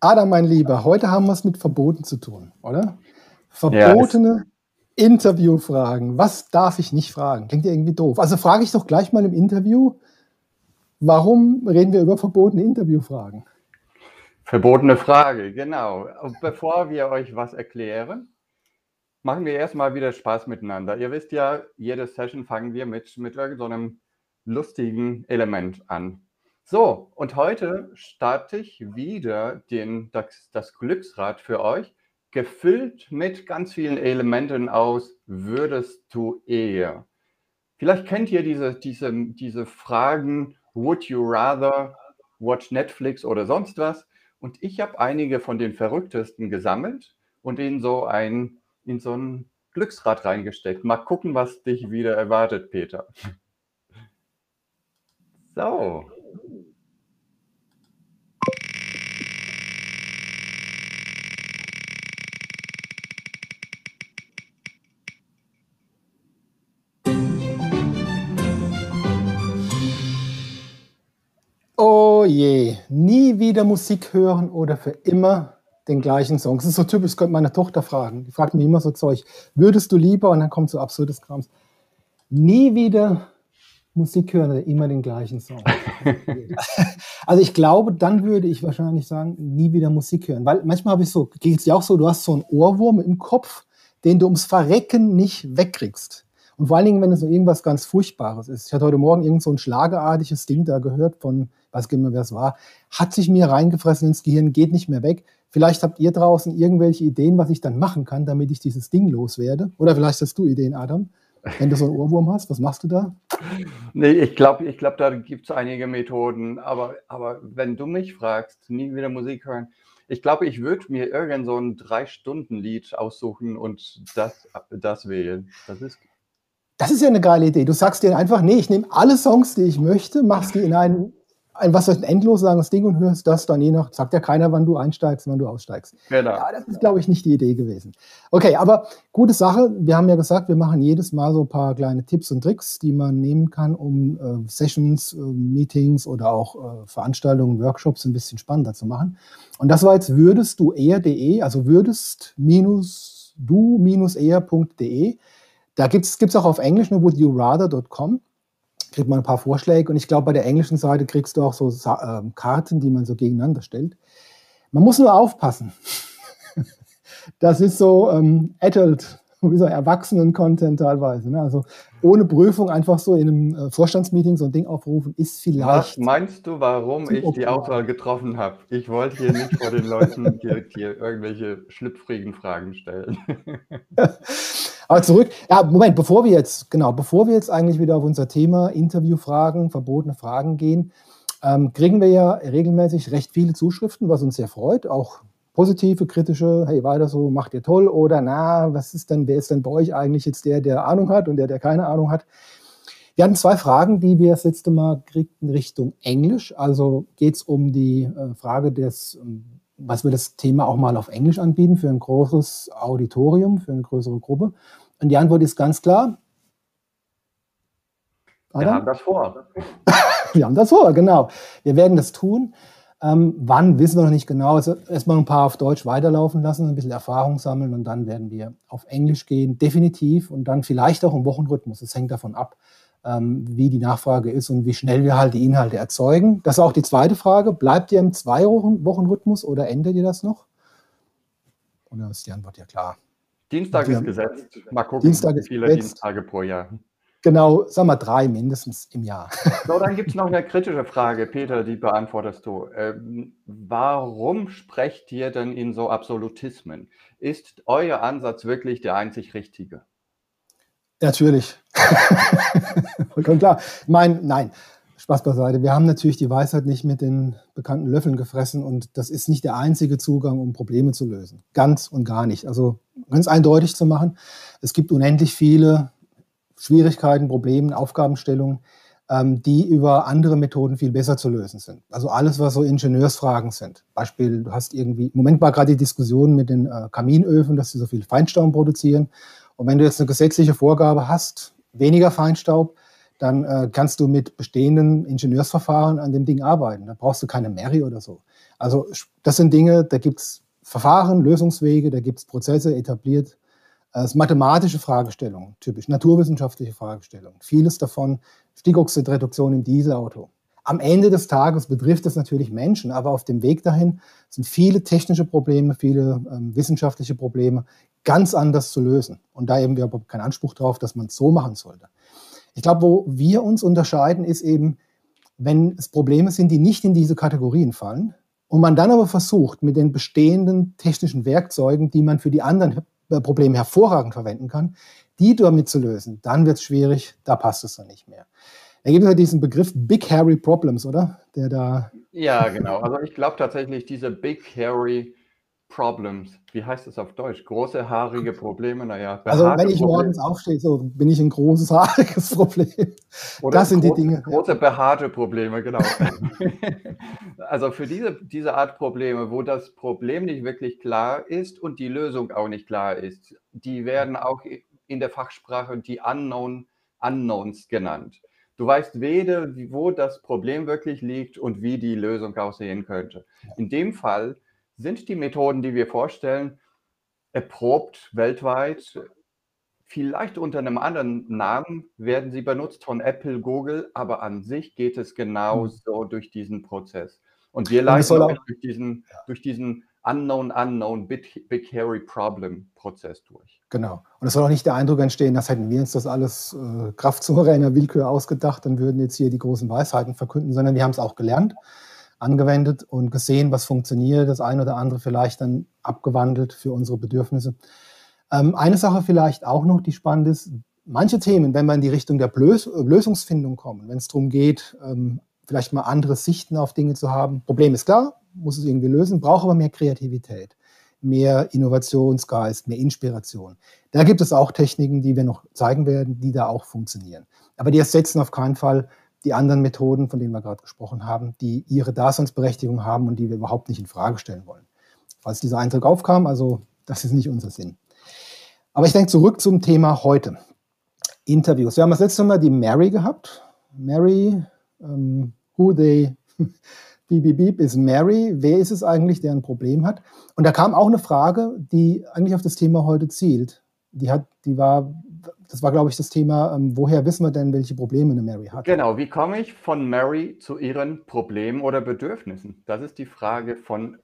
Adam, mein Lieber, heute haben wir es mit Verboten zu tun, oder? Verbotene ja, Interviewfragen. Was darf ich nicht fragen? Klingt ja irgendwie doof. Also frage ich doch gleich mal im Interview, warum reden wir über verbotene Interviewfragen? Verbotene Frage, genau. Bevor wir euch was erklären, machen wir erstmal wieder Spaß miteinander. Ihr wisst ja, jede Session fangen wir mit, mit irgendeinem lustigen Element an. So, und heute starte ich wieder den, das, das Glücksrad für euch, gefüllt mit ganz vielen Elementen aus Würdest du eher? Vielleicht kennt ihr diese, diese, diese Fragen, Would you rather watch Netflix oder sonst was? Und ich habe einige von den verrücktesten gesammelt und in so ein, in so ein Glücksrad reingesteckt. Mal gucken, was dich wieder erwartet, Peter. So. Je, nie wieder Musik hören oder für immer den gleichen Song. Das ist so typisch, das könnte meine Tochter fragen. Die fragt mich immer so Zeug, würdest du lieber, und dann kommt so absurdes Krams, nie wieder Musik hören oder immer den gleichen Song. also ich glaube, dann würde ich wahrscheinlich sagen, nie wieder Musik hören. Weil manchmal habe ich so, geht es dir auch so, du hast so einen Ohrwurm im Kopf, den du ums Verrecken nicht wegkriegst. Und vor allen Dingen, wenn es so irgendwas ganz Furchtbares ist. Ich hatte heute Morgen irgend so ein schlagerartiges Ding da gehört von, weiß gar nicht mehr, wer es war, hat sich mir reingefressen ins Gehirn, geht nicht mehr weg. Vielleicht habt ihr draußen irgendwelche Ideen, was ich dann machen kann, damit ich dieses Ding loswerde. Oder vielleicht hast du Ideen, Adam. Wenn du so einen Ohrwurm hast, was machst du da? Nee, ich glaube, ich glaub, da gibt es einige Methoden. Aber, aber wenn du mich fragst, nie wieder Musik hören, ich glaube, ich würde mir irgend so ein Drei-Stunden-Lied aussuchen und das, das wählen. Das ist, das ist ja eine geile Idee. Du sagst dir einfach, nee, ich nehme alle Songs, die ich möchte, machst die in einen ein was ein endlos langes Ding und hörst das dann je nach, sagt ja keiner, wann du einsteigst, wann du aussteigst. Genau. Ja, das ist, glaube ich, nicht die Idee gewesen. Okay, aber gute Sache. Wir haben ja gesagt, wir machen jedes Mal so ein paar kleine Tipps und Tricks, die man nehmen kann, um äh, Sessions, äh, Meetings oder auch äh, Veranstaltungen, Workshops ein bisschen spannender zu machen. Und das war jetzt würdest du eher.de, also würdest minus du minus eher.de. Da gibt es auch auf Englisch nur wouldyourather.com kriegt man ein paar Vorschläge und ich glaube, bei der englischen Seite kriegst du auch so äh, Karten, die man so gegeneinander stellt. Man muss nur aufpassen. das ist so ähm, adult, wie so Erwachsenen-Content teilweise. Ne? Also ohne Prüfung einfach so in einem äh, Vorstandsmeeting so ein Ding aufrufen, ist vielleicht. Was meinst du, warum ich die Auswahl getroffen habe? Ich wollte hier nicht vor den Leuten hier, hier irgendwelche schlüpfrigen Fragen stellen. Aber zurück, ja, Moment, bevor wir jetzt, genau, bevor wir jetzt eigentlich wieder auf unser Thema Interviewfragen, verbotene Fragen gehen, ähm, kriegen wir ja regelmäßig recht viele Zuschriften, was uns sehr freut, auch positive, kritische, hey, weiter so, macht ihr toll oder na, was ist denn, wer ist denn bei euch eigentlich jetzt der, der Ahnung hat und der, der keine Ahnung hat? Wir hatten zwei Fragen, die wir das letzte Mal kriegten Richtung Englisch. Also geht es um die äh, Frage des, ähm, was wir das Thema auch mal auf Englisch anbieten für ein großes Auditorium, für eine größere Gruppe. Und die Antwort ist ganz klar. Wir haben das vor. wir haben das vor, genau. Wir werden das tun. Ähm, wann wissen wir noch nicht genau. Also erstmal ein paar auf Deutsch weiterlaufen lassen, ein bisschen Erfahrung sammeln und dann werden wir auf Englisch gehen, definitiv. Und dann vielleicht auch im Wochenrhythmus. Es hängt davon ab, wie die Nachfrage ist und wie schnell wir halt die Inhalte erzeugen. Das ist auch die zweite Frage. Bleibt ihr im Zwei-Wochen-Rhythmus oder ändert ihr das noch? Oder ist die Antwort ja klar? Dienstag ist gesetzt. Mal gucken, Dienstag wie viele gesetzt. Dienstage pro Jahr. Genau, sagen wir drei mindestens im Jahr. So, dann gibt es noch eine kritische Frage, Peter, die beantwortest du. Ähm, warum sprecht ihr denn in so Absolutismen? Ist euer Ansatz wirklich der einzig richtige? Natürlich. Vollkommen klar. Ich meine, nein, Spaß beiseite. Wir haben natürlich die Weisheit nicht mit den bekannten Löffeln gefressen und das ist nicht der einzige Zugang, um Probleme zu lösen. Ganz und gar nicht. Also ganz eindeutig zu machen, es gibt unendlich viele Schwierigkeiten, Probleme, Aufgabenstellungen, ähm, die über andere Methoden viel besser zu lösen sind. Also alles, was so Ingenieursfragen sind. Beispiel, du hast irgendwie, im Moment war gerade die Diskussion mit den äh, Kaminöfen, dass sie so viel Feinstaub produzieren und wenn du jetzt eine gesetzliche Vorgabe hast, weniger Feinstaub, dann äh, kannst du mit bestehenden Ingenieursverfahren an dem Ding arbeiten. Da brauchst du keine Mary oder so. Also das sind Dinge, da gibt es Verfahren, Lösungswege, da gibt es Prozesse etabliert. Das sind mathematische Fragestellungen, typisch naturwissenschaftliche Fragestellungen. Vieles davon Stickoxidreduktion im Dieselauto. Am Ende des Tages betrifft es natürlich Menschen, aber auf dem Weg dahin sind viele technische Probleme, viele ähm, wissenschaftliche Probleme ganz anders zu lösen. Und da eben wir aber keinen Anspruch darauf, dass man es so machen sollte. Ich glaube, wo wir uns unterscheiden, ist eben, wenn es Probleme sind, die nicht in diese Kategorien fallen und man dann aber versucht, mit den bestehenden technischen Werkzeugen, die man für die anderen äh, Probleme hervorragend verwenden kann, die damit zu lösen, dann wird es schwierig, da passt es dann nicht mehr. Da gibt es ja diesen Begriff Big Hairy Problems, oder? Der da. Ja, genau. Also ich glaube tatsächlich, diese Big Hairy Problems, wie heißt das auf Deutsch? Große haarige Probleme, naja. Also wenn ich Probleme. morgens aufstehe, so bin ich ein großes haariges Problem. Oder das sind große, die Dinge. Große behaarte Probleme, genau. also für diese, diese Art Probleme, wo das Problem nicht wirklich klar ist und die Lösung auch nicht klar ist, die werden auch in der Fachsprache die Unknown Unknowns genannt. Du weißt weder, wo das Problem wirklich liegt und wie die Lösung aussehen könnte. In dem Fall sind die Methoden, die wir vorstellen, erprobt weltweit. Vielleicht unter einem anderen Namen werden sie benutzt von Apple, Google, aber an sich geht es genauso mhm. durch diesen Prozess. Und wir leiten auch durch diesen, durch diesen Unknown, Unknown, Big, Big Hairy Problem Prozess durch. Genau. Und es soll auch nicht der Eindruck entstehen, dass hätten wir uns das alles äh, kraftsouveräner Willkür ausgedacht, dann würden jetzt hier die großen Weisheiten verkünden, sondern wir haben es auch gelernt, angewendet und gesehen, was funktioniert, das eine oder andere vielleicht dann abgewandelt für unsere Bedürfnisse. Ähm, eine Sache vielleicht auch noch, die spannend ist, manche Themen, wenn wir in die Richtung der Blös Lösungsfindung kommen, wenn es darum geht, ähm, vielleicht mal andere Sichten auf Dinge zu haben, Problem ist klar, muss es irgendwie lösen, braucht aber mehr Kreativität, mehr Innovationsgeist, mehr Inspiration. Da gibt es auch Techniken, die wir noch zeigen werden, die da auch funktionieren. Aber die ersetzen auf keinen Fall die anderen Methoden, von denen wir gerade gesprochen haben, die ihre Daseinsberechtigung haben und die wir überhaupt nicht in Frage stellen wollen. Falls dieser Eindruck aufkam, also das ist nicht unser Sinn. Aber ich denke zurück zum Thema heute. Interviews. Wir haben das letzte Mal die Mary gehabt. Mary, um, who they Beep, beep, beep ist Mary. Wer ist es eigentlich, der ein Problem hat? Und da kam auch eine Frage, die eigentlich auf das Thema heute zielt. Die hat, die war, das war, glaube ich, das Thema, ähm, woher wissen wir denn, welche Probleme eine Mary hat? Genau, wie komme ich von Mary zu ihren Problemen oder Bedürfnissen? Das ist die Frage von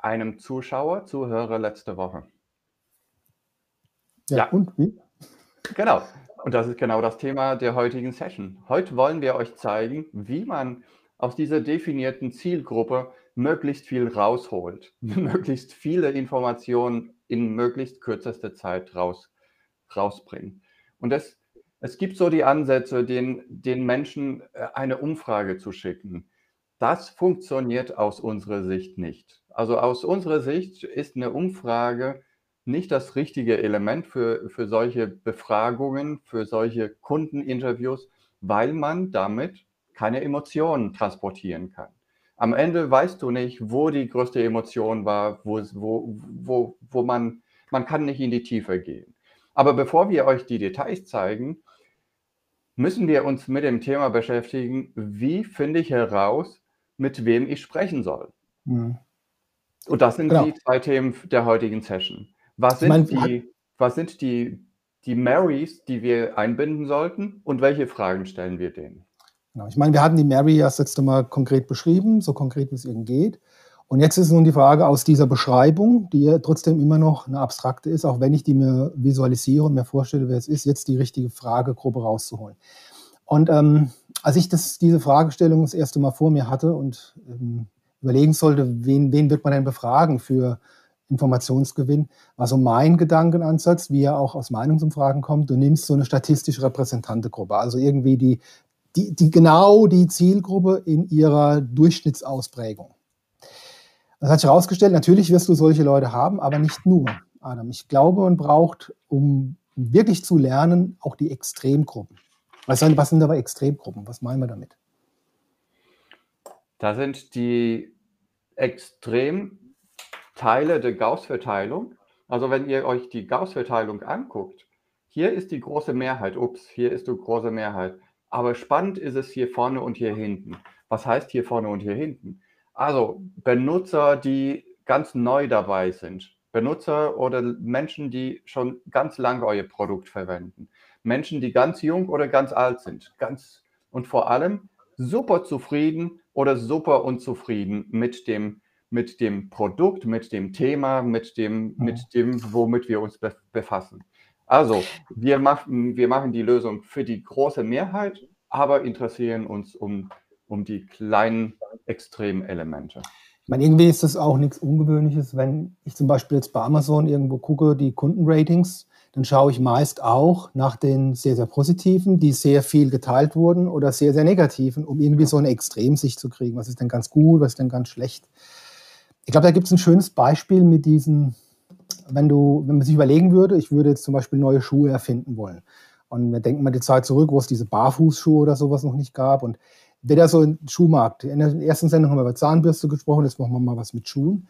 einem Zuschauer, Zuhörer letzte Woche. Ja, ja. und wie? Genau. Und das ist genau das Thema der heutigen Session. Heute wollen wir euch zeigen, wie man aus dieser definierten Zielgruppe möglichst viel rausholt, möglichst viele Informationen in möglichst kürzester Zeit raus, rausbringen. Und das, es gibt so die Ansätze, den, den Menschen äh, eine Umfrage zu schicken. Das funktioniert aus unserer Sicht nicht. Also aus unserer Sicht ist eine Umfrage nicht das richtige Element für, für solche Befragungen, für solche Kundeninterviews, weil man damit keine Emotionen transportieren kann. Am Ende weißt du nicht, wo die größte Emotion war, wo, wo, wo, wo man, man kann nicht in die Tiefe gehen. Aber bevor wir euch die Details zeigen, müssen wir uns mit dem Thema beschäftigen, wie finde ich heraus, mit wem ich sprechen soll. Mhm. Und das sind genau. die zwei Themen der heutigen Session. Was sind, meine, die, was sind die, die Marys, die wir einbinden sollten und welche Fragen stellen wir denen? Genau. Ich meine, wir hatten die Mary ja das letzte Mal konkret beschrieben, so konkret wie es irgend geht. Und jetzt ist nun die Frage aus dieser Beschreibung, die ja trotzdem immer noch eine abstrakte ist, auch wenn ich die mir visualisiere und mir vorstelle, wer es ist, jetzt die richtige Fragegruppe rauszuholen. Und ähm, als ich das, diese Fragestellung das erste Mal vor mir hatte und ähm, überlegen sollte, wen, wen wird man denn befragen für Informationsgewinn, war so mein Gedankenansatz, wie er auch aus Meinungsumfragen kommt. Du nimmst so eine statistisch repräsentante Gruppe, also irgendwie die die, die genau die Zielgruppe in ihrer Durchschnittsausprägung. Das hat sich herausgestellt, natürlich wirst du solche Leute haben, aber nicht nur, Adam. Ich glaube, man braucht, um wirklich zu lernen, auch die Extremgruppen. Was sind, was sind aber Extremgruppen? Was meinen wir damit? Da sind die Extremteile der Gauss-Verteilung. Also wenn ihr euch die Gauss-Verteilung anguckt, hier ist die große Mehrheit, ups, hier ist die große Mehrheit. Aber spannend ist es hier vorne und hier hinten. Was heißt hier vorne und hier hinten? Also Benutzer, die ganz neu dabei sind. Benutzer oder Menschen, die schon ganz lange euer Produkt verwenden. Menschen, die ganz jung oder ganz alt sind. Ganz und vor allem super zufrieden oder super unzufrieden mit dem, mit dem Produkt, mit dem Thema, mit dem, mit dem, womit wir uns befassen. Also, wir machen, wir machen die Lösung für die große Mehrheit, aber interessieren uns um, um die kleinen Extremelemente. Ich meine, irgendwie ist das auch nichts Ungewöhnliches, wenn ich zum Beispiel jetzt bei Amazon irgendwo gucke, die Kundenratings, dann schaue ich meist auch nach den sehr, sehr positiven, die sehr viel geteilt wurden oder sehr, sehr negativen, um irgendwie so eine Extremsicht zu kriegen. Was ist denn ganz gut, was ist denn ganz schlecht? Ich glaube, da gibt es ein schönes Beispiel mit diesen, wenn du, wenn man sich überlegen würde, ich würde jetzt zum Beispiel neue Schuhe erfinden wollen. Und wir denken mal die Zeit zurück, wo es diese Barfußschuhe oder sowas noch nicht gab. Und wieder so ein Schuhmarkt. In der ersten Sendung haben wir über Zahnbürste gesprochen, jetzt machen wir mal was mit Schuhen.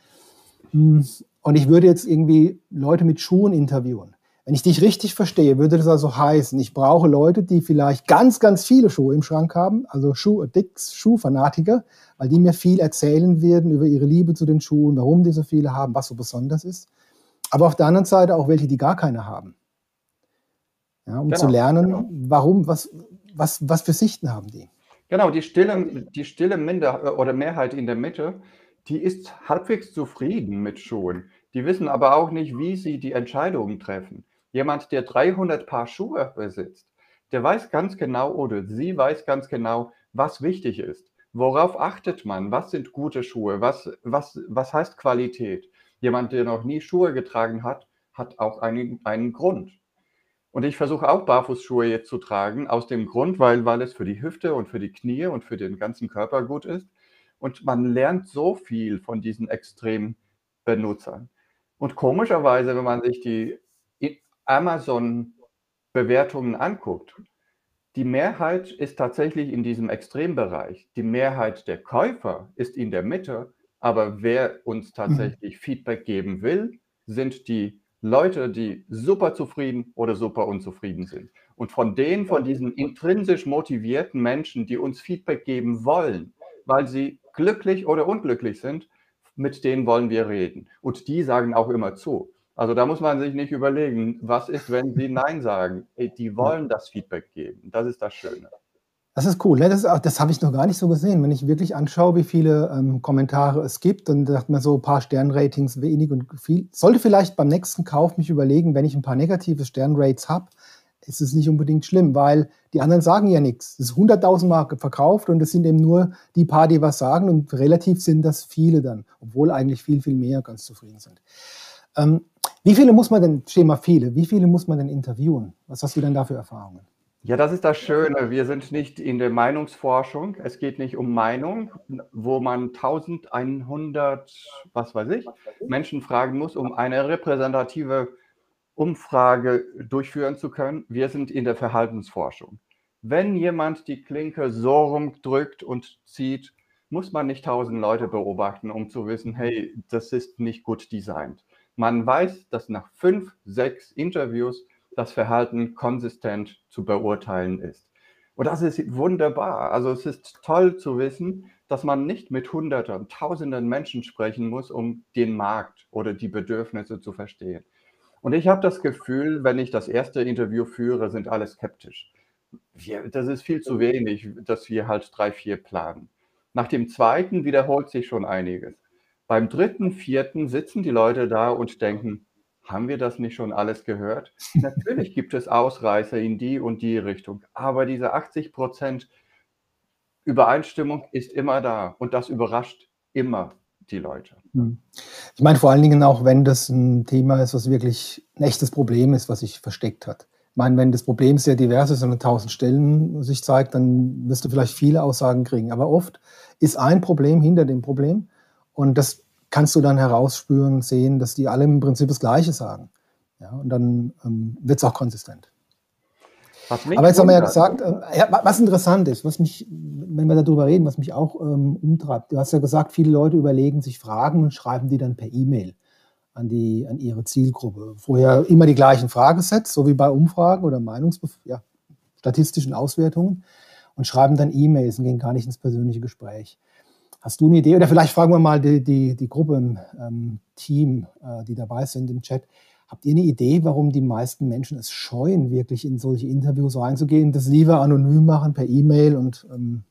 Hm, und ich würde jetzt irgendwie Leute mit Schuhen interviewen. Wenn ich dich richtig verstehe, würde das also heißen, ich brauche Leute, die vielleicht ganz, ganz viele Schuhe im Schrank haben, also Schuh-Addicts, Schuhfanatiker, weil die mir viel erzählen werden über ihre Liebe zu den Schuhen, warum die so viele haben, was so besonders ist. Aber auf der anderen Seite auch welche, die gar keine haben. Ja, um genau, zu lernen, genau. warum, was, was, was für Sichten haben die. Genau, die stille, die stille Minder oder Mehrheit in der Mitte, die ist halbwegs zufrieden mit Schuhen. Die wissen aber auch nicht, wie sie die Entscheidungen treffen. Jemand, der 300 Paar Schuhe besitzt, der weiß ganz genau oder sie weiß ganz genau, was wichtig ist. Worauf achtet man? Was sind gute Schuhe? Was, was, was heißt Qualität? Jemand, der noch nie Schuhe getragen hat, hat auch einen, einen Grund. Und ich versuche auch Barfußschuhe jetzt zu tragen, aus dem Grund, weil, weil es für die Hüfte und für die Knie und für den ganzen Körper gut ist. Und man lernt so viel von diesen Extrembenutzern. Und komischerweise, wenn man sich die Amazon-Bewertungen anguckt, die Mehrheit ist tatsächlich in diesem Extrembereich. Die Mehrheit der Käufer ist in der Mitte, aber wer uns tatsächlich mhm. Feedback geben will, sind die Leute, die super zufrieden oder super unzufrieden sind. Und von denen, von diesen intrinsisch motivierten Menschen, die uns Feedback geben wollen, weil sie glücklich oder unglücklich sind, mit denen wollen wir reden. Und die sagen auch immer zu. Also da muss man sich nicht überlegen, was ist, wenn sie Nein sagen. Die wollen das Feedback geben. Das ist das Schöne. Das ist cool. Ne? Das, das habe ich noch gar nicht so gesehen. Wenn ich wirklich anschaue, wie viele ähm, Kommentare es gibt, dann dachte man so ein paar Sternratings wenig und viel. Sollte vielleicht beim nächsten Kauf mich überlegen, wenn ich ein paar negative Sternrates habe, ist es nicht unbedingt schlimm, weil die anderen sagen ja nichts. Es ist 100.000 Mark verkauft und es sind eben nur die paar, die was sagen und relativ sind das viele dann, obwohl eigentlich viel, viel mehr ganz zufrieden sind. Ähm, wie viele muss man denn, Schema viele, wie viele muss man denn interviewen? Was hast du denn da für Erfahrungen? Ja, das ist das Schöne. Wir sind nicht in der Meinungsforschung. Es geht nicht um Meinung, wo man 1100, was weiß ich, Menschen fragen muss, um eine repräsentative Umfrage durchführen zu können. Wir sind in der Verhaltensforschung. Wenn jemand die Klinke so rumdrückt und zieht, muss man nicht tausend Leute beobachten, um zu wissen, hey, das ist nicht gut designt. Man weiß, dass nach fünf, sechs Interviews das Verhalten konsistent zu beurteilen ist. Und das ist wunderbar. Also es ist toll zu wissen, dass man nicht mit Hunderten, Tausenden Menschen sprechen muss, um den Markt oder die Bedürfnisse zu verstehen. Und ich habe das Gefühl, wenn ich das erste Interview führe, sind alle skeptisch. Wir, das ist viel zu wenig, dass wir halt drei, vier planen. Nach dem zweiten wiederholt sich schon einiges. Beim dritten, vierten sitzen die Leute da und denken, haben wir das nicht schon alles gehört? Natürlich gibt es Ausreißer in die und die Richtung, aber diese 80 Prozent Übereinstimmung ist immer da und das überrascht immer die Leute. Hm. Ich meine vor allen Dingen auch, wenn das ein Thema ist, was wirklich ein echtes Problem ist, was sich versteckt hat. Ich meine, wenn das Problem sehr divers ist und an tausend Stellen sich zeigt, dann wirst du vielleicht viele Aussagen kriegen. Aber oft ist ein Problem hinter dem Problem und das kannst du dann herausspüren, sehen, dass die alle im Prinzip das Gleiche sagen. Ja, und dann ähm, wird es auch konsistent. Aber jetzt haben wir ja gesagt, äh, ja, was interessant ist, was mich, wenn wir darüber reden, was mich auch ähm, umtreibt. Du hast ja gesagt, viele Leute überlegen sich Fragen und schreiben die dann per E-Mail an, die, an ihre Zielgruppe. Vorher immer die gleichen Fragesets, so wie bei Umfragen oder Meinungsbef ja, statistischen Auswertungen. und schreiben dann E-Mails und gehen gar nicht ins persönliche Gespräch. Hast du eine Idee? Oder vielleicht fragen wir mal die, die, die Gruppe im ähm, Team, äh, die dabei sind im Chat. Habt ihr eine Idee, warum die meisten Menschen es scheuen, wirklich in solche Interviews reinzugehen, das lieber anonym machen per E-Mail und ähm,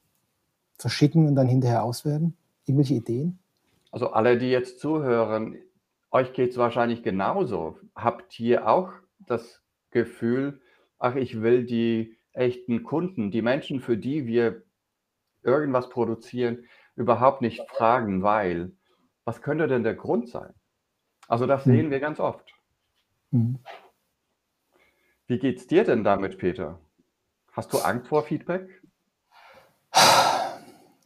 verschicken und dann hinterher auswerten? Irgendwelche Ideen? Also alle, die jetzt zuhören, euch geht es wahrscheinlich genauso. Habt ihr auch das Gefühl, ach, ich will die echten Kunden, die Menschen, für die wir irgendwas produzieren, überhaupt nicht fragen, weil, was könnte denn der Grund sein? Also das hm. sehen wir ganz oft. Mhm. Wie geht es dir denn damit, Peter? Hast du Angst vor Feedback?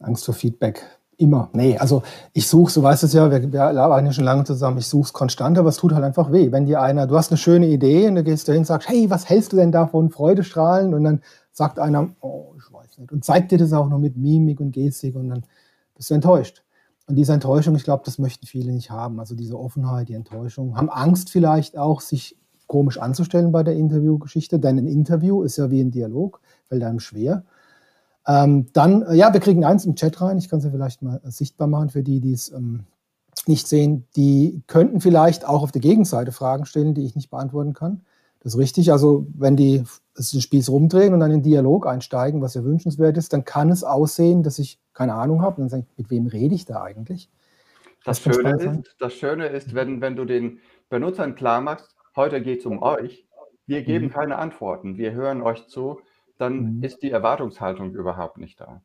Angst vor Feedback. Immer. Nee, also ich suche, du weißt es ja, wir, wir arbeiten ja schon lange zusammen, ich suche es konstant, aber es tut halt einfach weh. Wenn dir einer, du hast eine schöne Idee und du gehst dahin und sagst, hey, was hältst du denn davon? Freudestrahlen und dann sagt einer, oh, ich weiß nicht. Und zeigt dir das auch noch mit Mimik und Gestik und dann bist du enttäuscht. Und diese Enttäuschung, ich glaube, das möchten viele nicht haben. Also diese Offenheit, die Enttäuschung, haben Angst vielleicht auch, sich komisch anzustellen bei der Interviewgeschichte, denn ein Interview ist ja wie ein Dialog, fällt einem schwer. Ähm, dann, äh, ja, wir kriegen eins im Chat rein. Ich kann es ja vielleicht mal äh, sichtbar machen für die, die es ähm, nicht sehen. Die könnten vielleicht auch auf der Gegenseite Fragen stellen, die ich nicht beantworten kann. Das ist richtig. Also, wenn die das Spiel rumdrehen und dann in den Dialog einsteigen, was ja wünschenswert ist, dann kann es aussehen, dass ich keine Ahnung habe. Und dann sage ich, mit wem rede ich da eigentlich? Das, das Schöne, ist, das Schöne ist, wenn, wenn du den Benutzern klar machst, heute geht es um euch, wir geben mhm. keine Antworten, wir hören euch zu, dann mhm. ist die Erwartungshaltung überhaupt nicht da.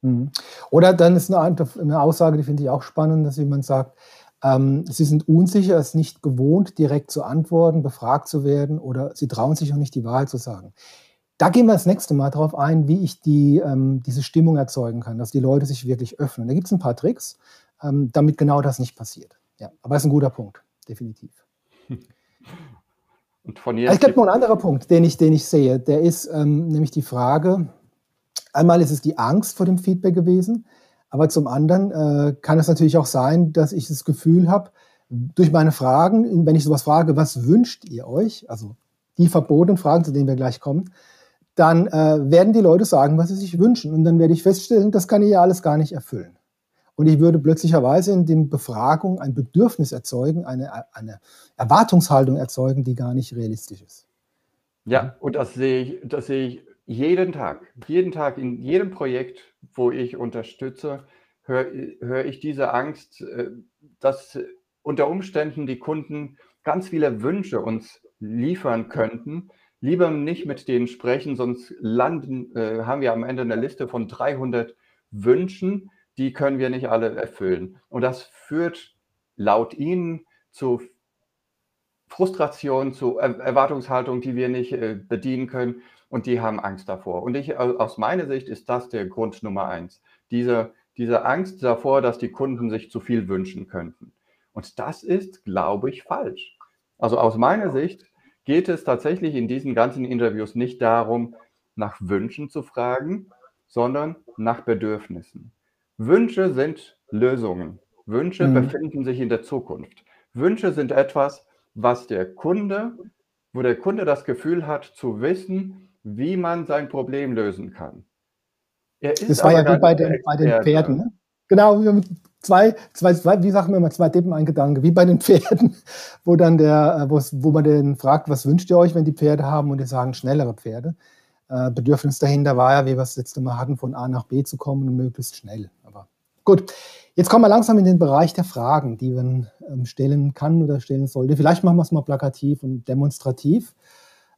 Mhm. Oder dann ist eine, eine Aussage, die finde ich auch spannend, dass jemand sagt, ähm, sie sind unsicher, es nicht gewohnt, direkt zu antworten, befragt zu werden oder sie trauen sich auch nicht, die Wahrheit zu sagen. Da gehen wir das nächste Mal darauf ein, wie ich die, ähm, diese Stimmung erzeugen kann, dass die Leute sich wirklich öffnen. Da gibt es ein paar Tricks, ähm, damit genau das nicht passiert. Ja, aber das ist ein guter Punkt, definitiv. Und von hier es gibt noch einen anderen Punkt, den ich, den ich sehe. Der ist ähm, nämlich die Frage, einmal ist es die Angst vor dem Feedback gewesen, aber zum anderen äh, kann es natürlich auch sein, dass ich das Gefühl habe, durch meine Fragen, wenn ich sowas frage, was wünscht ihr euch? Also die verbotenen Fragen, zu denen wir gleich kommen, dann äh, werden die Leute sagen, was sie sich wünschen. Und dann werde ich feststellen, das kann ich ja alles gar nicht erfüllen. Und ich würde plötzlicherweise in den Befragungen ein Bedürfnis erzeugen, eine, eine Erwartungshaltung erzeugen, die gar nicht realistisch ist. Ja, und das sehe ich, das sehe ich jeden Tag. Jeden Tag in jedem Projekt, wo ich unterstütze, höre hör ich diese Angst, äh, dass unter Umständen die Kunden ganz viele Wünsche uns liefern könnten. Lieber nicht mit denen sprechen, sonst landen, äh, haben wir am Ende eine Liste von 300 Wünschen, die können wir nicht alle erfüllen. Und das führt laut Ihnen zu Frustration, zu Erwartungshaltung, die wir nicht äh, bedienen können. Und die haben Angst davor. Und ich, aus meiner Sicht ist das der Grund Nummer eins. Diese, diese Angst davor, dass die Kunden sich zu viel wünschen könnten. Und das ist, glaube ich, falsch. Also aus meiner Sicht geht es tatsächlich in diesen ganzen Interviews nicht darum, nach Wünschen zu fragen, sondern nach Bedürfnissen. Wünsche sind Lösungen. Wünsche mhm. befinden sich in der Zukunft. Wünsche sind etwas, was der Kunde, wo der Kunde das Gefühl hat zu wissen, wie man sein Problem lösen kann. das war ja wie bei den, bei den Pferden. Ne? Genau, zwei, zwei, zwei, wie sagen wir mal, zwei Deppen, ein Gedanke, wie bei den Pferden, wo dann der, äh, wo man den fragt, was wünscht ihr euch, wenn die Pferde haben und die sagen schnellere Pferde. Äh, Bedürfnis dahinter war ja, wie wir es letzte Mal hatten, von A nach B zu kommen und möglichst schnell. Aber gut, jetzt kommen wir langsam in den Bereich der Fragen, die man ähm, stellen kann oder stellen sollte. Vielleicht machen wir es mal plakativ und demonstrativ.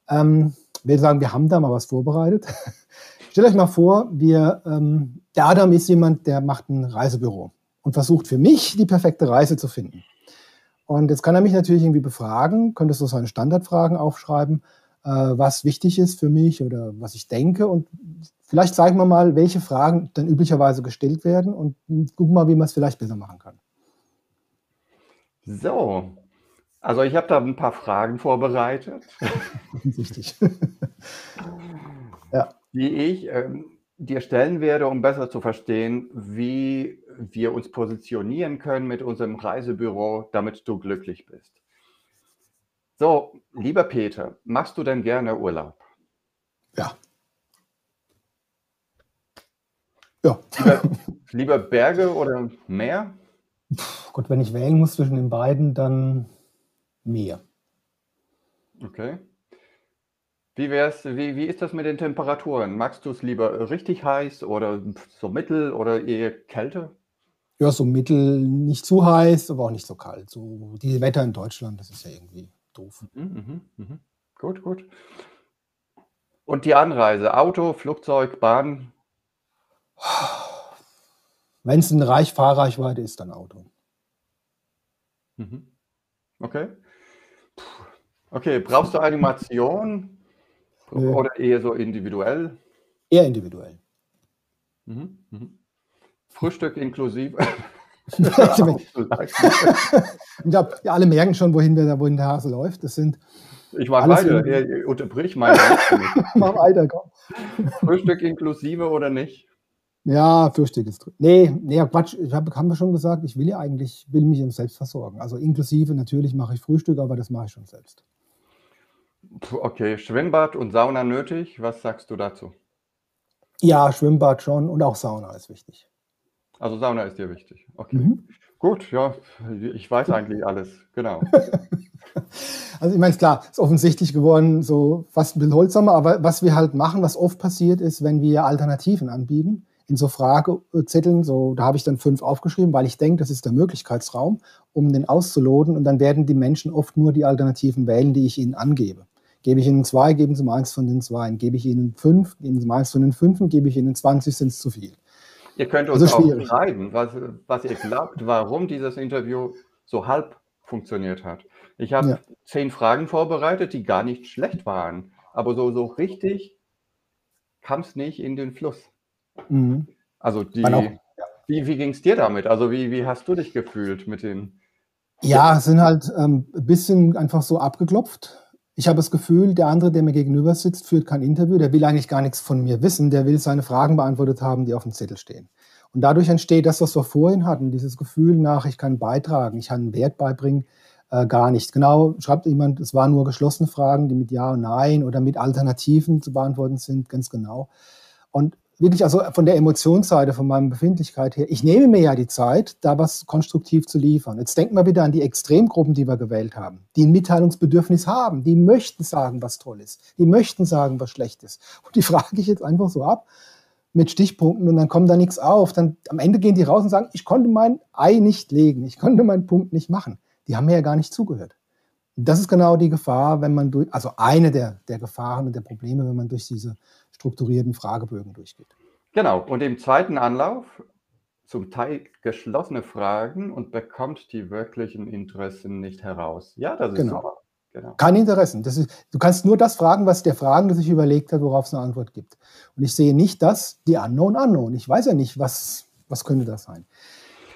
Ähm, will sagen, wir haben da mal was vorbereitet. Stellt euch mal vor, wir, ähm, der Adam ist jemand, der macht ein Reisebüro und versucht für mich die perfekte Reise zu finden. Und jetzt kann er mich natürlich irgendwie befragen, könnte so seine Standardfragen aufschreiben äh, was wichtig ist für mich oder was ich denke. Und vielleicht zeigen wir mal, welche Fragen dann üblicherweise gestellt werden und gucken mal, wie man es vielleicht besser machen kann. So, also ich habe da ein paar Fragen vorbereitet. Offensichtlich. ja. Die ich ähm, dir stellen werde, um besser zu verstehen, wie wir uns positionieren können mit unserem Reisebüro, damit du glücklich bist. So, lieber Peter, machst du denn gerne Urlaub? Ja. Ja. Lieber, lieber Berge oder Meer? Gott, wenn ich wählen muss zwischen den beiden, dann Meer. Okay. Wie, wär's, wie, wie ist das mit den Temperaturen? Magst du es lieber richtig heiß oder so mittel oder eher kälter? Ja, so mittel, nicht zu heiß, aber auch nicht so kalt. So die Wetter in Deutschland, das ist ja irgendwie doof. Mhm, mh, mh. Gut, gut. Und die Anreise, Auto, Flugzeug, Bahn? Wenn es eine Reich Fahrreichweite ist, dann Auto. Mhm. Okay. Okay, brauchst du Animation Nö. oder eher so individuell? Eher individuell. Mhm. Mhm. Frühstück inklusive. ja, alle merken schon, wohin der, wohin der Hase läuft. Das sind ich mache weiter. Ja, unterbrich mal. mach weiter, komm. Frühstück inklusive oder nicht? Ja, Frühstück ist drin. Nee, nee, Quatsch. Ich habe hab schon gesagt, ich will ja eigentlich, will mich selbst versorgen. Also inklusive, natürlich mache ich Frühstück, aber das mache ich schon selbst. Okay, Schwimmbad und Sauna nötig. Was sagst du dazu? Ja, Schwimmbad schon und auch Sauna ist wichtig. Also Sauna ist dir wichtig. Okay. Mhm. Gut, ja, ich weiß eigentlich alles. Genau. Also ich meine, ist klar, ist offensichtlich geworden, so fast ein bisschen holsamer, aber was wir halt machen, was oft passiert ist, wenn wir Alternativen anbieten, in so Fragezetteln, so, da habe ich dann fünf aufgeschrieben, weil ich denke, das ist der Möglichkeitsraum, um den auszuloten und dann werden die Menschen oft nur die Alternativen wählen, die ich ihnen angebe. Gebe ich ihnen zwei, geben sie mal eins von den zwei. Gebe ich ihnen fünf, geben sie mal eins von den fünf, gebe ich ihnen 20, sind es zu viel. Ihr könnt uns also auch schreiben, was, was ihr glaubt, warum dieses Interview so halb funktioniert hat. Ich habe ja. zehn Fragen vorbereitet, die gar nicht schlecht waren, aber so, so richtig kam es nicht in den Fluss. Mhm. Also die, wie, wie ging es dir damit? Also wie, wie hast du dich gefühlt mit den... Ja, es sind halt ähm, ein bisschen einfach so abgeklopft. Ich habe das Gefühl, der andere, der mir gegenüber sitzt, führt kein Interview, der will eigentlich gar nichts von mir wissen, der will seine Fragen beantwortet haben, die auf dem Zettel stehen. Und dadurch entsteht das, was wir vorhin hatten, dieses Gefühl nach, ich kann beitragen, ich kann einen Wert beibringen, äh, gar nicht. Genau, schreibt jemand, es waren nur geschlossene Fragen, die mit Ja und Nein oder mit Alternativen zu beantworten sind, ganz genau. Und wirklich, also von der Emotionsseite, von meiner Befindlichkeit her, ich nehme mir ja die Zeit, da was konstruktiv zu liefern. Jetzt denken wir wieder an die Extremgruppen, die wir gewählt haben, die ein Mitteilungsbedürfnis haben, die möchten sagen, was toll ist, die möchten sagen, was schlecht ist. Und die frage ich jetzt einfach so ab mit Stichpunkten und dann kommt da nichts auf. Dann am Ende gehen die raus und sagen, ich konnte mein Ei nicht legen, ich konnte meinen Punkt nicht machen die haben mir ja gar nicht zugehört. Das ist genau die Gefahr, wenn man durch, also eine der, der Gefahren und der Probleme, wenn man durch diese strukturierten Fragebögen durchgeht. Genau. Und im zweiten Anlauf zum Teil geschlossene Fragen und bekommt die wirklichen Interessen nicht heraus. Ja, das ist genau. super. Genau. Keine Interessen. Ist, du kannst nur das fragen, was der Fragende sich überlegt hat, worauf es eine Antwort gibt. Und ich sehe nicht das, die Unknown Unknown. Ich weiß ja nicht, was, was könnte das sein.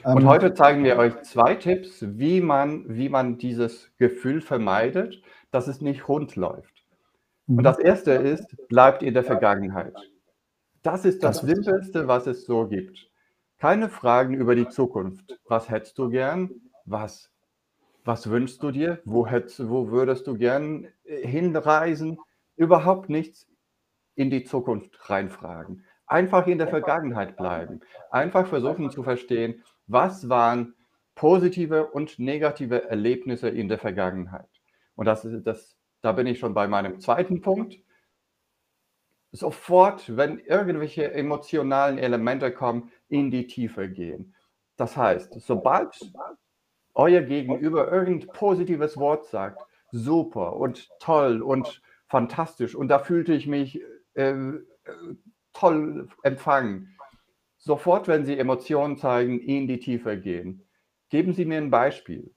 Und ähm, heute zeigen wir euch zwei Tipps, wie man, wie man dieses Gefühl vermeidet, dass es nicht rund läuft. Und mhm. das erste ist, bleibt in der Vergangenheit. Das ist das Simpelste, was es so gibt. Keine Fragen über die Zukunft. Was hättest du gern? Was, was wünschst du dir? Wo, hättest, wo würdest du gern äh, hinreisen? Überhaupt nichts in die Zukunft reinfragen. Einfach in der Vergangenheit bleiben. Einfach versuchen zu verstehen, was waren positive und negative Erlebnisse in der Vergangenheit. Und das, das, da bin ich schon bei meinem zweiten Punkt. Sofort, wenn irgendwelche emotionalen Elemente kommen, in die Tiefe gehen. Das heißt, sobald euer Gegenüber irgendein positives Wort sagt, super und toll und fantastisch und da fühlte ich mich äh, äh toll empfangen, sofort, wenn Sie Emotionen zeigen, in die Tiefe gehen. Geben Sie mir ein Beispiel.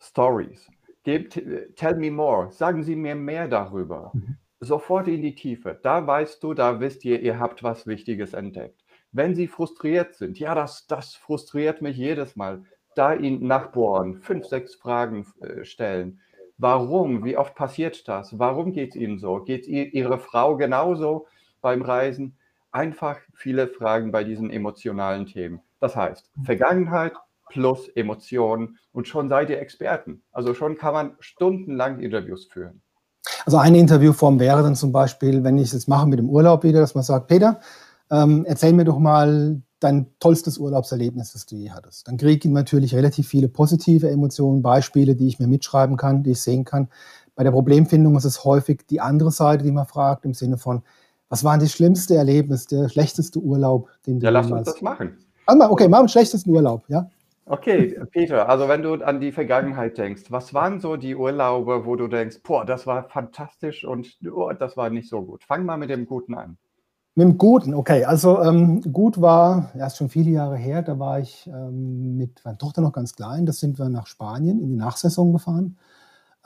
Stories. Gebt, tell me more. Sagen Sie mir mehr darüber. Mhm. Sofort in die Tiefe. Da weißt du, da wisst ihr, ihr habt was Wichtiges entdeckt. Wenn Sie frustriert sind, ja, das, das frustriert mich jedes Mal. Da ihn nachbohren, fünf, sechs Fragen äh, stellen. Warum? Wie oft passiert das? Warum geht es Ihnen so? Geht Ihre Frau genauso beim Reisen? einfach viele Fragen bei diesen emotionalen Themen. Das heißt, Vergangenheit plus Emotionen und schon seid ihr Experten. Also schon kann man stundenlang Interviews führen. Also eine Interviewform wäre dann zum Beispiel, wenn ich es jetzt mache mit dem Urlaub wieder, dass man sagt, Peter, ähm, erzähl mir doch mal dein tollstes Urlaubserlebnis, das du je hattest. Dann kriege ich natürlich relativ viele positive Emotionen, Beispiele, die ich mir mitschreiben kann, die ich sehen kann. Bei der Problemfindung ist es häufig die andere Seite, die man fragt, im Sinne von, was war das schlimmste Erlebnis, der schlechteste Urlaub, den du Ja, lass uns das machen. Okay, machen wir den schlechtesten Urlaub, ja? Okay, Peter, also wenn du an die Vergangenheit denkst, was waren so die Urlaube, wo du denkst, boah, das war fantastisch und oh, das war nicht so gut? Fang mal mit dem Guten an. Mit dem Guten, okay. Also ähm, gut war, erst schon viele Jahre her, da war ich ähm, mit meiner Tochter noch ganz klein, das sind wir nach Spanien in die Nachsaison gefahren.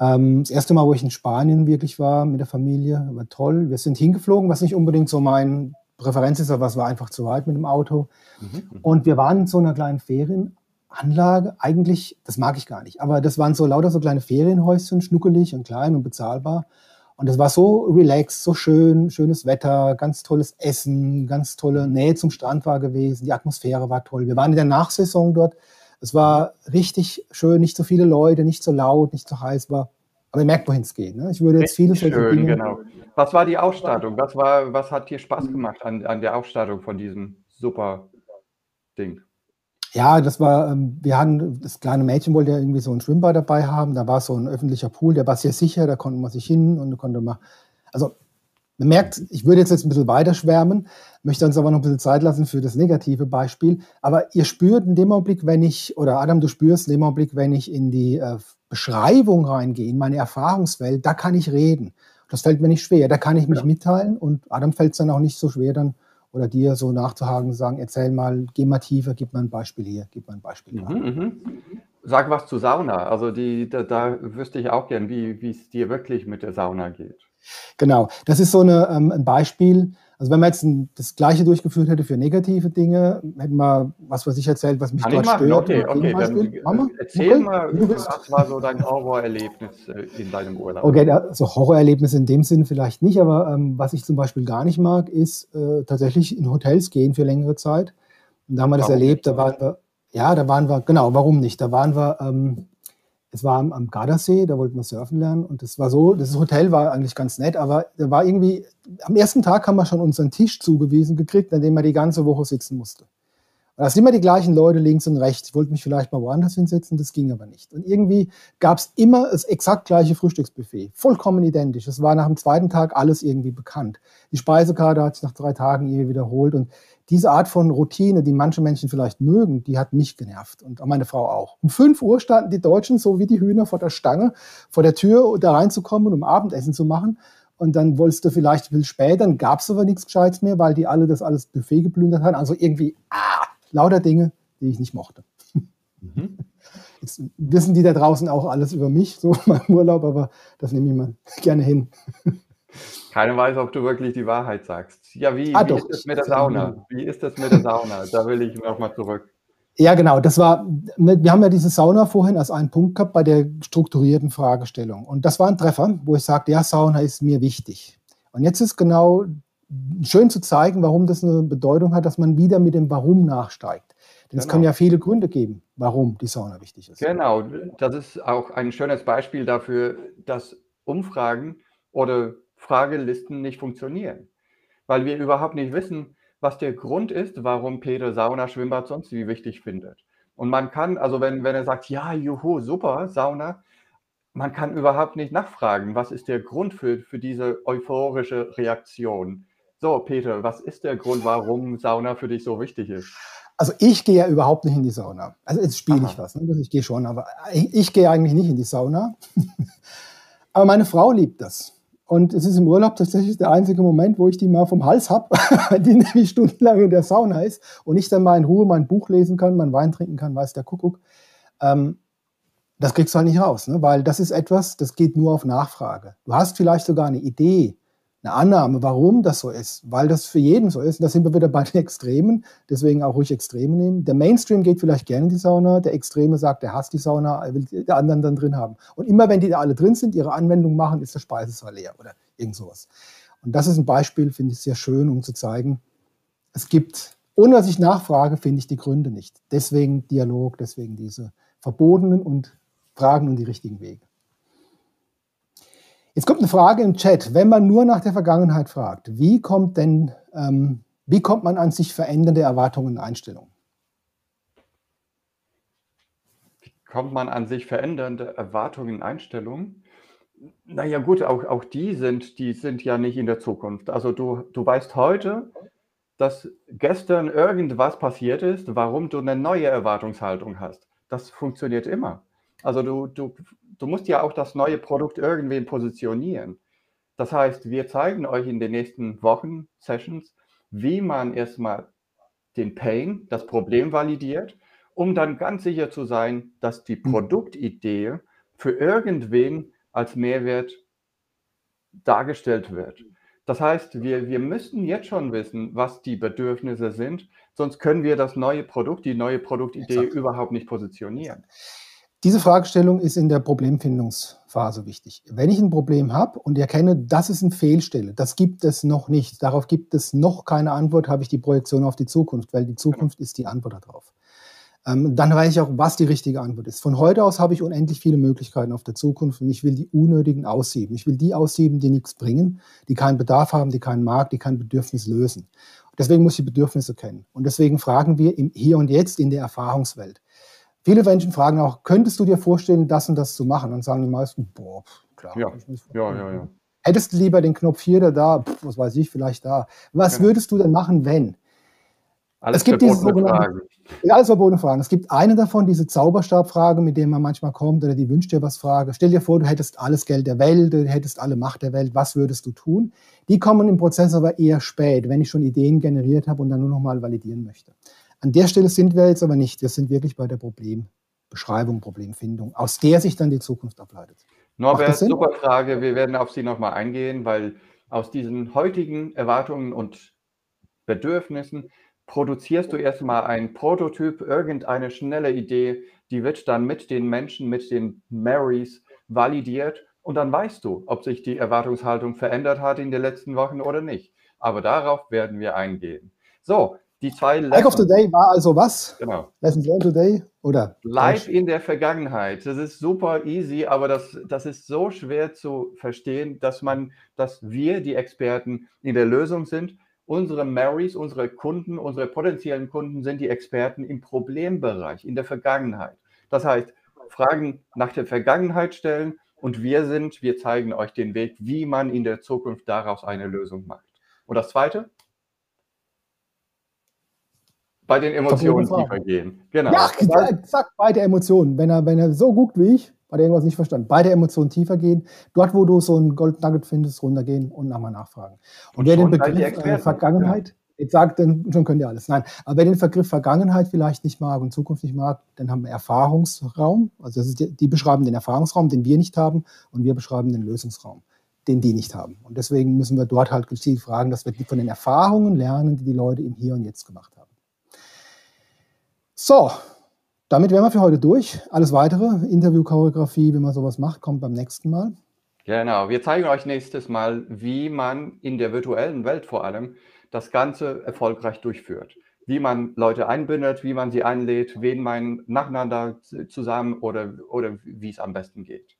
Ähm, das erste Mal, wo ich in Spanien wirklich war mit der Familie, war toll. Wir sind hingeflogen, was nicht unbedingt so mein Präferenz ist, aber es war einfach zu weit mit dem Auto. Mhm. mhm. Und wir waren in so einer kleinen Ferien, Anlage, eigentlich, das mag ich gar nicht, aber das waren so lauter so kleine Ferienhäuschen, schnuckelig und klein und bezahlbar. Und das war so relaxed, so schön, schönes Wetter, ganz tolles Essen, ganz tolle Nähe zum Strand war gewesen, die Atmosphäre war toll. Wir waren in der Nachsaison dort. Es war richtig schön, nicht so viele Leute, nicht so laut, nicht so heiß war. Aber ihr merkt, wohin es geht. Ne? Ich würde jetzt viele schön, genau. Was war die Ausstattung? Was, war, was hat dir Spaß gemacht an, an der Ausstattung von diesem super Ding? Ja, das war, ähm, wir hatten, das kleine Mädchen wollte ja irgendwie so ein Schwimmbad dabei haben. Da war so ein öffentlicher Pool, der war sehr sicher, da konnte man sich hin und konnte man, also man merkt, ich würde jetzt, jetzt ein bisschen weiter schwärmen, möchte uns aber noch ein bisschen Zeit lassen für das negative Beispiel. Aber ihr spürt in dem Augenblick, wenn ich, oder Adam, du spürst in dem Augenblick, wenn ich in die äh, Beschreibung reingehe, in meine Erfahrungswelt, da kann ich reden. Das fällt mir nicht schwer, da kann ich mich ja. mitteilen und Adam fällt es dann auch nicht so schwer, dann oder dir so nachzuhaken, sagen, erzähl mal, geh mal tiefer, gib mal ein Beispiel hier, gib mal ein Beispiel da. Mhm, mhm. Sag was zu Sauna. Also die, da, da wüsste ich auch gern, wie es dir wirklich mit der Sauna geht. Genau, das ist so eine, ähm, ein Beispiel. Also wenn man jetzt das Gleiche durchgeführt hätte für negative Dinge, hätten wir was, was ich erzählt, was mich Kann dort stört. Okay, okay, dann erzähl okay. mal, was war so dein Horrorerlebnis äh, in deinem Urlaub? Okay, also Horrorerlebnis in dem Sinn vielleicht nicht, aber ähm, was ich zum Beispiel gar nicht mag, ist äh, tatsächlich in Hotels gehen für längere Zeit. Und da haben wir das warum erlebt, da waren wir, ja, da waren wir, genau, warum nicht? Da waren wir ähm, es war am, Gardasee, da wollten wir surfen lernen und das war so, das Hotel war eigentlich ganz nett, aber da war irgendwie, am ersten Tag haben wir schon unseren Tisch zugewiesen gekriegt, an dem man die ganze Woche sitzen musste. Und da sind immer die gleichen Leute links und rechts. Ich wollte mich vielleicht mal woanders hinsetzen, das ging aber nicht. Und irgendwie gab es immer das exakt gleiche Frühstücksbuffet, vollkommen identisch. Es war nach dem zweiten Tag alles irgendwie bekannt. Die Speisekarte hat sich nach drei Tagen irgendwie wiederholt und diese Art von Routine, die manche Menschen vielleicht mögen, die hat mich genervt und meine Frau auch. Um 5 Uhr standen die Deutschen so wie die Hühner vor der Stange, vor der Tür, da reinzukommen, um Abendessen zu machen. Und dann wolltest du vielleicht viel später, dann gab es aber nichts Gescheites mehr, weil die alle das alles Buffet geplündert haben. Also irgendwie, ah, lauter Dinge, die ich nicht mochte. Mhm. Jetzt wissen die da draußen auch alles über mich, so mein Urlaub, aber das nehme ich mal gerne hin. Keiner weiß, ob du wirklich die Wahrheit sagst. Ja, wie, ah, wie ist das mit der Sauna? Wie ist das mit der Sauna? Da will ich nochmal zurück. Ja, genau. Das war, wir haben ja diese Sauna vorhin als einen Punkt gehabt bei der strukturierten Fragestellung. Und das war ein Treffer, wo ich sagte, ja, Sauna ist mir wichtig. Und jetzt ist genau schön zu zeigen, warum das eine Bedeutung hat, dass man wieder mit dem Warum nachsteigt. Denn genau. es können ja viele Gründe geben, warum die Sauna wichtig ist. Genau, das ist auch ein schönes Beispiel dafür, dass Umfragen oder Fragelisten nicht funktionieren, weil wir überhaupt nicht wissen, was der Grund ist, warum Peter Sauna, Schwimmbad sonst wie wichtig findet. Und man kann, also wenn, wenn er sagt, ja, juhu, super, Sauna, man kann überhaupt nicht nachfragen, was ist der Grund für, für diese euphorische Reaktion. So, Peter, was ist der Grund, warum Sauna für dich so wichtig ist? Also ich gehe ja überhaupt nicht in die Sauna. Also jetzt spiele ich was, ne? Ich gehe schon, aber ich, ich gehe eigentlich nicht in die Sauna. aber meine Frau liebt das. Und es ist im Urlaub tatsächlich der einzige Moment, wo ich die mal vom Hals habe, die nämlich stundenlang in der Sauna ist und ich dann mal in Ruhe mein Buch lesen kann, mein Wein trinken kann, weiß der Kuckuck. Ähm, das kriegst du halt nicht raus, ne? weil das ist etwas, das geht nur auf Nachfrage. Du hast vielleicht sogar eine Idee, eine Annahme, warum das so ist, weil das für jeden so ist. Und da sind wir wieder bei den Extremen, deswegen auch ruhig Extreme nehmen. Der Mainstream geht vielleicht gerne in die Sauna, der Extreme sagt, er hasst die Sauna, er will die anderen dann drin haben. Und immer wenn die da alle drin sind, ihre Anwendung machen, ist der Speisesaal leer oder irgend sowas. Und das ist ein Beispiel, finde ich sehr schön, um zu zeigen, es gibt, ohne dass ich nachfrage, finde ich die Gründe nicht. Deswegen Dialog, deswegen diese verbotenen und Fragen und die richtigen Wege. Jetzt kommt eine Frage im Chat. Wenn man nur nach der Vergangenheit fragt, wie kommt denn ähm, Wie kommt man an sich verändernde Erwartungen und Einstellungen? Wie kommt man an sich verändernde Erwartungen und Einstellungen? Naja gut, auch, auch die sind, die sind ja nicht in der Zukunft. Also du, du weißt heute, dass gestern irgendwas passiert ist, warum du eine neue Erwartungshaltung hast. Das funktioniert immer. Also du, du, du musst ja auch das neue Produkt irgendwie positionieren. Das heißt, wir zeigen euch in den nächsten Wochen, Sessions, wie man erstmal den Pain, das Problem validiert, um dann ganz sicher zu sein, dass die hm. Produktidee für irgendwen als Mehrwert dargestellt wird. Das heißt, wir, wir müssen jetzt schon wissen, was die Bedürfnisse sind, sonst können wir das neue Produkt, die neue Produktidee Exakt. überhaupt nicht positionieren. Diese Fragestellung ist in der Problemfindungsphase wichtig. Wenn ich ein Problem habe und erkenne, das ist eine Fehlstelle, das gibt es noch nicht, darauf gibt es noch keine Antwort, habe ich die Projektion auf die Zukunft, weil die Zukunft ist die Antwort darauf. Ähm, dann weiß ich auch, was die richtige Antwort ist. Von heute aus habe ich unendlich viele Möglichkeiten auf der Zukunft und ich will die unnötigen aussieben. Ich will die aussieben, die nichts bringen, die keinen Bedarf haben, die keinen Markt, die kein Bedürfnis lösen. Deswegen muss ich Bedürfnisse kennen. Und deswegen fragen wir im Hier und Jetzt in der Erfahrungswelt. Viele Menschen fragen auch, könntest du dir vorstellen, das und das zu machen? Und sagen die meisten, boah, klar. Ja, ja, ja, ja. Hättest du lieber den Knopf hier oder da, Pff, was weiß ich, vielleicht da. Was genau. würdest du denn machen, wenn? Alles es gibt diese ja, alles verbotene Fragen. Es gibt eine davon, diese Zauberstabfrage, mit der man manchmal kommt, oder die Wünsch dir was Frage. Stell dir vor, du hättest alles Geld der Welt, du hättest alle Macht der Welt, was würdest du tun? Die kommen im Prozess aber eher spät, wenn ich schon Ideen generiert habe und dann nur noch mal validieren möchte. An der Stelle sind wir jetzt aber nicht. Wir sind wirklich bei der Problembeschreibung, Problemfindung, aus der sich dann die Zukunft ableitet. Norbert, super Frage. Wir werden auf Sie nochmal eingehen, weil aus diesen heutigen Erwartungen und Bedürfnissen produzierst du erstmal einen Prototyp, irgendeine schnelle Idee, die wird dann mit den Menschen, mit den Marys validiert und dann weißt du, ob sich die Erwartungshaltung verändert hat in den letzten Wochen oder nicht. Aber darauf werden wir eingehen. So, die zwei Lessons. of the Day war also was? Genau. Lessons learned today oder? Bleib in der Vergangenheit. Das ist super easy, aber das, das ist so schwer zu verstehen, dass man, dass wir die Experten in der Lösung sind Unsere Marys, unsere Kunden, unsere potenziellen Kunden sind die Experten im Problembereich, in der Vergangenheit. Das heißt, Fragen nach der Vergangenheit stellen und wir sind, wir zeigen euch den Weg, wie man in der Zukunft daraus eine Lösung macht. Und das Zweite? Bei den Emotionen tiefer gehen. Genau. Ja, zack, bei der Emotionen. Wenn er, wenn er so guckt wie ich, hat er irgendwas nicht verstanden. Bei der Emotion tiefer gehen, dort, wo du so ein Gold Nugget findest, runtergehen und nochmal nachfragen. Und, und wer den Begriff äh, Vergangenheit, ja. jetzt sagt, dann schon könnt ihr alles. Nein, aber wer den Begriff Vergangenheit vielleicht nicht mag und Zukunft nicht mag, dann haben wir Erfahrungsraum. Also das ist die, die beschreiben den Erfahrungsraum, den wir nicht haben, und wir beschreiben den Lösungsraum, den die nicht haben. Und deswegen müssen wir dort halt gezielt fragen, dass wir von den Erfahrungen lernen, die die Leute im Hier und Jetzt gemacht haben. So, damit wären wir für heute durch. Alles weitere, Interviewchoreografie, wie man sowas macht, kommt beim nächsten Mal. Genau, wir zeigen euch nächstes Mal, wie man in der virtuellen Welt vor allem das Ganze erfolgreich durchführt. Wie man Leute einbindet, wie man sie einlädt, wen man nacheinander zusammen oder, oder wie es am besten geht.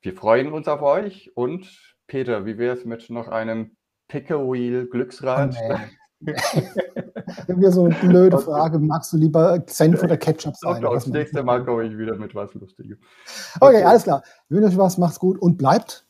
Wir freuen uns auf euch und Peter, wie wäre es mit noch einem Pickawheel Glücksrad? Oh, Wenn wir so eine blöde Frage, magst du lieber Senf oder Ketchup sein? Doch, das nächste Mal komme ich wieder mit was Lustiges. Okay, okay alles klar. Ich wünsche euch was, macht's gut und bleibt